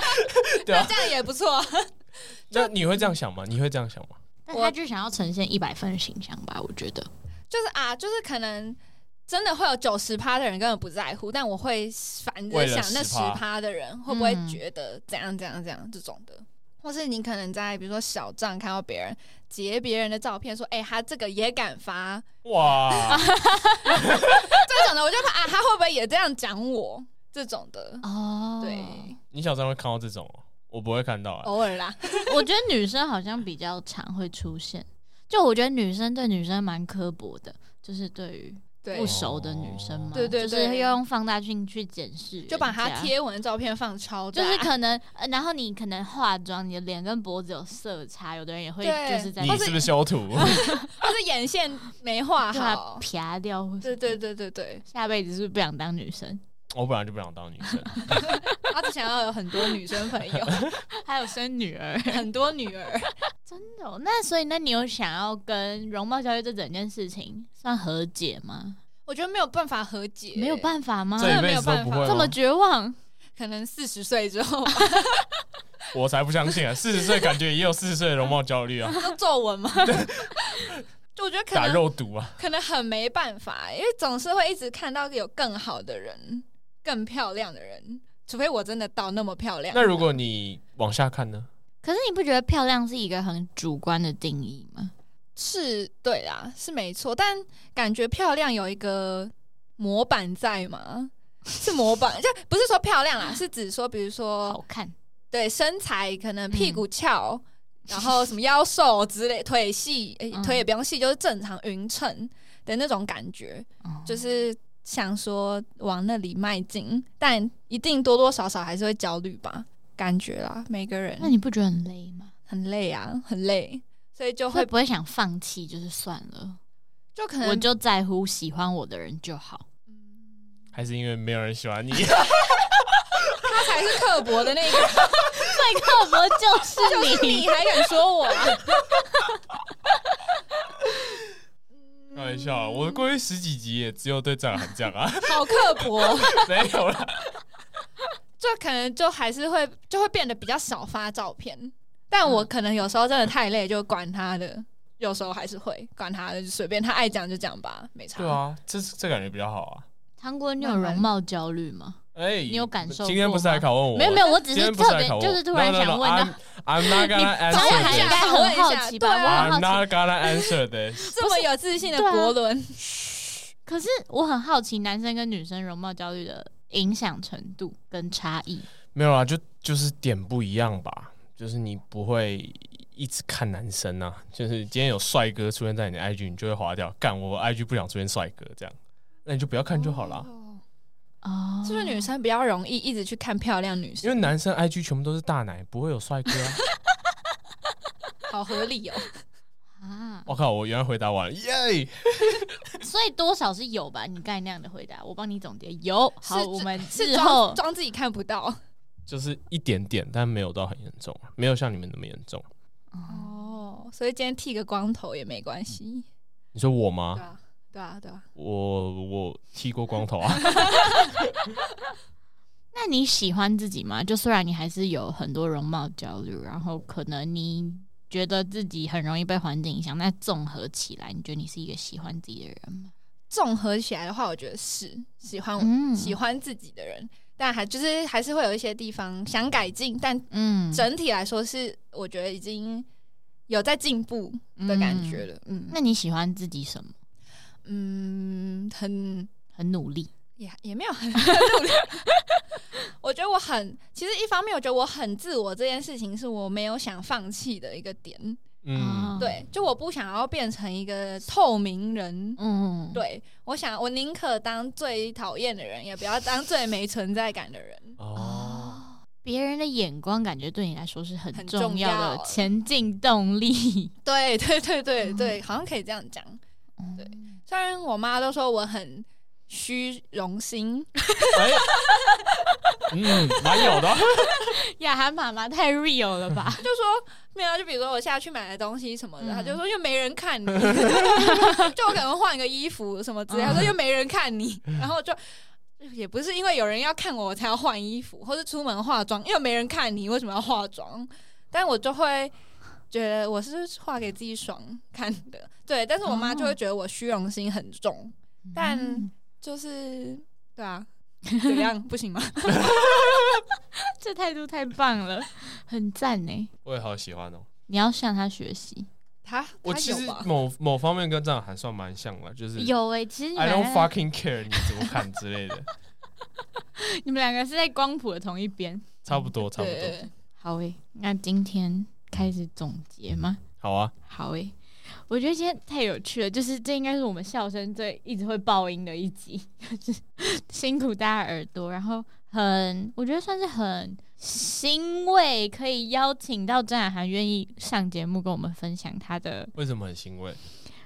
[LAUGHS] 对啊，这样也不错。[LAUGHS] 那你会这样想吗？你会这样想吗？但他就想要呈现一百分的形象吧？我觉得就是啊，就是可能真的会有九十趴的人根本不在乎，但我会反着想，那十趴的人会不会觉得怎样怎样怎样这种的。或是你可能在比如说小站看到别人截别人的照片，说：“哎、欸，他这个也敢发哇！” [LAUGHS] 这种的我就怕啊，他会不会也这样讲我？这种的哦，对，你小时候会看到这种，我不会看到，偶尔啦。[LAUGHS] 我觉得女生好像比较常会出现，就我觉得女生对女生蛮刻薄的，就是对于。不熟的女生嘛，对对对，就是要用放大镜去检视，就把她贴文的照片放超大，就是可能，然后你可能化妆，你的脸跟脖子有色差，有的人也会就是在你是不是修图，[LAUGHS] 或是眼线没画好，撇掉，对对对对对，下辈子是不是不想当女生？我本来就不想当女生，[LAUGHS] 他只想要有很多女生朋友，[LAUGHS] 还有生女儿，[LAUGHS] 很多女儿，真的哦。那所以，那你有想要跟容貌焦虑这整件事情算和解吗？我觉得没有办法和解，没有办法吗？真的没有办法，这么绝望？可能四十岁之后，我才不相信啊！四十岁感觉也有四十岁的容貌焦虑啊，都皱纹吗？就我觉得可能打肉毒啊，可能很没办法，因为总是会一直看到有更好的人。更漂亮的人，除非我真的到那么漂亮。那如果你往下看呢？可是你不觉得漂亮是一个很主观的定义吗？是对啦，是没错。但感觉漂亮有一个模板在吗？是模板，[LAUGHS] 就不是说漂亮啦，是指说，比如说好看，对身材可能屁股翘，嗯、然后什么腰瘦之类，腿细、欸，腿也不用细，就是正常匀称的那种感觉，嗯、就是。想说往那里迈进，但一定多多少少还是会焦虑吧，感觉啦，每个人。那你不觉得很累吗？很累啊，很累，所以就会，不会想放弃，就是算了，就可能我就在乎喜欢我的人就好。[LAUGHS] 还是因为没有人喜欢你 [LAUGHS] [LAUGHS] 他才是刻薄的那个，最刻薄就是你，就是你还敢说我啊？开玩笑、啊，我过去十几集也只有对张韶涵这样啊，[LAUGHS] 好刻薄，[LAUGHS] 没有啦，就可能就还是会就会变得比较少发照片，但我可能有时候真的太累，就管他的，有时候还是会管他的，就随便他爱讲就讲吧，没差。对啊，这这感觉比较好啊。韩国，你有容貌焦虑吗？哎，你有感受？今天不是来拷问我？没有没有，我只是特别就是突然想问的。I'm not gonna [LAUGHS] answer。应该很好奇吧？I'm not gonna answer this。这么有自信的国伦。可是我很好奇，男生跟女生容貌焦虑的影响程度跟差异。没有啊，就就是点不一样吧。就是你不会一直看男生啊，就是今天有帅哥出现在你的 IG，你就会划掉。干，我 IG 不想出现帅哥，这样，那你就不要看就好了。哦，是不是女生比较容易一直去看漂亮女生？因为男生 IG 全部都是大奶，不会有帅哥啊。[LAUGHS] 好合理哦！啊，我靠，我原来回答完了耶！[LAUGHS] 所以多少是有吧？你刚才那样的回答，我帮你总结有。好，我们是装装自己看不到，就是一点点，但没有到很严重，没有像你们那么严重。哦，所以今天剃个光头也没关系。你说我吗？对啊，对啊，我我剃过光头啊。[LAUGHS] 那你喜欢自己吗？就虽然你还是有很多容貌焦虑，然后可能你觉得自己很容易被环境影响，那综合起来，你觉得你是一个喜欢自己的人吗？综合起来的话，我觉得是喜欢、嗯、喜欢自己的人，但还就是还是会有一些地方想改进，但嗯，整体来说是我觉得已经有在进步的感觉了。嗯，嗯，那你喜欢自己什么？嗯，很很努力，也也没有很 [LAUGHS] 很努力。我觉得我很，其实一方面我觉得我很自我，这件事情是我没有想放弃的一个点。嗯，对，就我不想要变成一个透明人。嗯，对，我想我宁可当最讨厌的人，也不要当最没存在感的人。哦，别人的眼光感觉对你来说是很重要的前进动力。对对对对对，好像可以这样讲。对，虽然我妈都说我很。虚荣心，嗯，蛮有的。[LAUGHS] 雅涵妈妈太 real 了吧？[LAUGHS] 就说没有，就比如说我下去买的东西什么的，他就说又没人看你，[LAUGHS] 就我可能换一个衣服什么之类，他说又没人看你，然后就也不是因为有人要看我，我才要换衣服，或是出门化妆，又没人看你，为什么要化妆？但我就会觉得我是画给自己爽看的，对。但是我妈就会觉得我虚荣心很重，但。就是对啊，[LAUGHS] 怎样不行吗？[LAUGHS] 这态度太棒了，很赞呢。我也好喜欢哦。你要向他学习。他，我其实某某方面跟这样还算蛮像的，就是有哎、欸，其实 I don't fucking care 你怎么看之类的。[LAUGHS] 你们两个是在光谱的同一边，差不多，差不多。好诶、欸，那今天开始总结吗？好啊，好诶、欸。我觉得今天太有趣了，就是这应该是我们笑声最一直会爆音的一集，就 [LAUGHS] 是辛苦大家耳朵，然后很我觉得算是很欣慰，可以邀请到张雅涵愿意上节目跟我们分享他的。为什么很欣慰？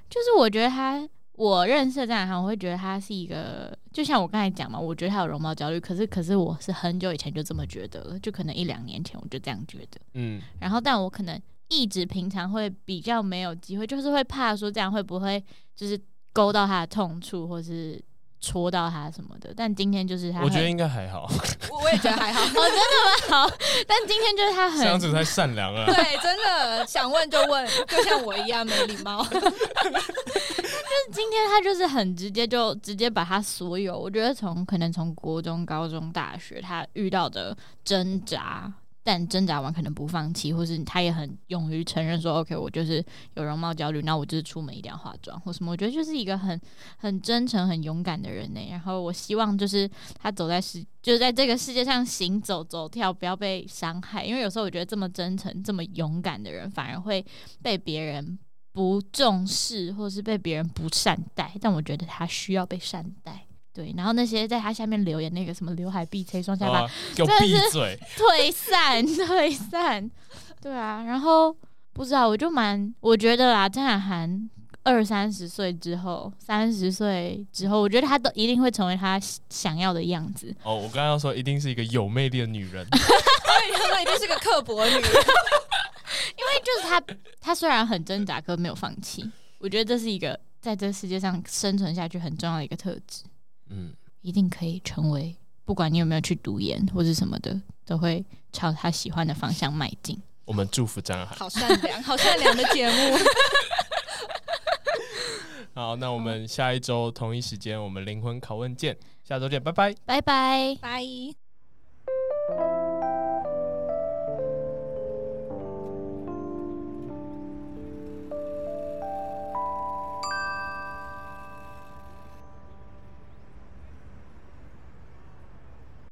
就是我觉得他，我认识的张雅涵，我会觉得他是一个，就像我刚才讲嘛，我觉得他有容貌焦虑，可是可是我是很久以前就这么觉得了，就可能一两年前我就这样觉得，嗯，然后但我可能。一直平常会比较没有机会，就是会怕说这样会不会就是勾到他的痛处，或是戳到他什么的。但今天就是他，我觉得应该还好。我也觉得还好。[LAUGHS] 哦，真的吗？好。但今天就是他很相处太善良了。对，真的想问就问，就像我一样没礼貌。就是今天他就是很直接，就直接把他所有，我觉得从可能从国中、高中、大学他遇到的挣扎。但挣扎完可能不放弃，或是他也很勇于承认说：“OK，我就是有容貌焦虑，那我就是出门一定要化妆或什么。”我觉得就是一个很很真诚、很勇敢的人呢。然后我希望就是他走在世，就是在这个世界上行走走跳，不要被伤害。因为有时候我觉得这么真诚、这么勇敢的人，反而会被别人不重视，或是被别人不善待。但我觉得他需要被善待。对，然后那些在他下面留言那个什么刘海碧吹双下巴，给我闭嘴，[LAUGHS] 退散退散，对啊，然后不知道，我就蛮我觉得啦，张雅涵二三十岁之后，三十岁之后，我觉得她都一定会成为她想要的样子。哦，我刚刚要说一定是一个有魅力的女人，[LAUGHS] 对，他一定是个刻薄女人，[LAUGHS] 因为就是她，她虽然很挣扎，可没有放弃。我觉得这是一个在这世界上生存下去很重要的一个特质。嗯，一定可以成为，不管你有没有去读研或者什么的，都会朝他喜欢的方向迈进。我们祝福张雅涵，好善良，[LAUGHS] 好善良的节目。[LAUGHS] 好，那我们下一周同一时间，我们灵魂拷问见，下周见，拜拜，拜拜，拜。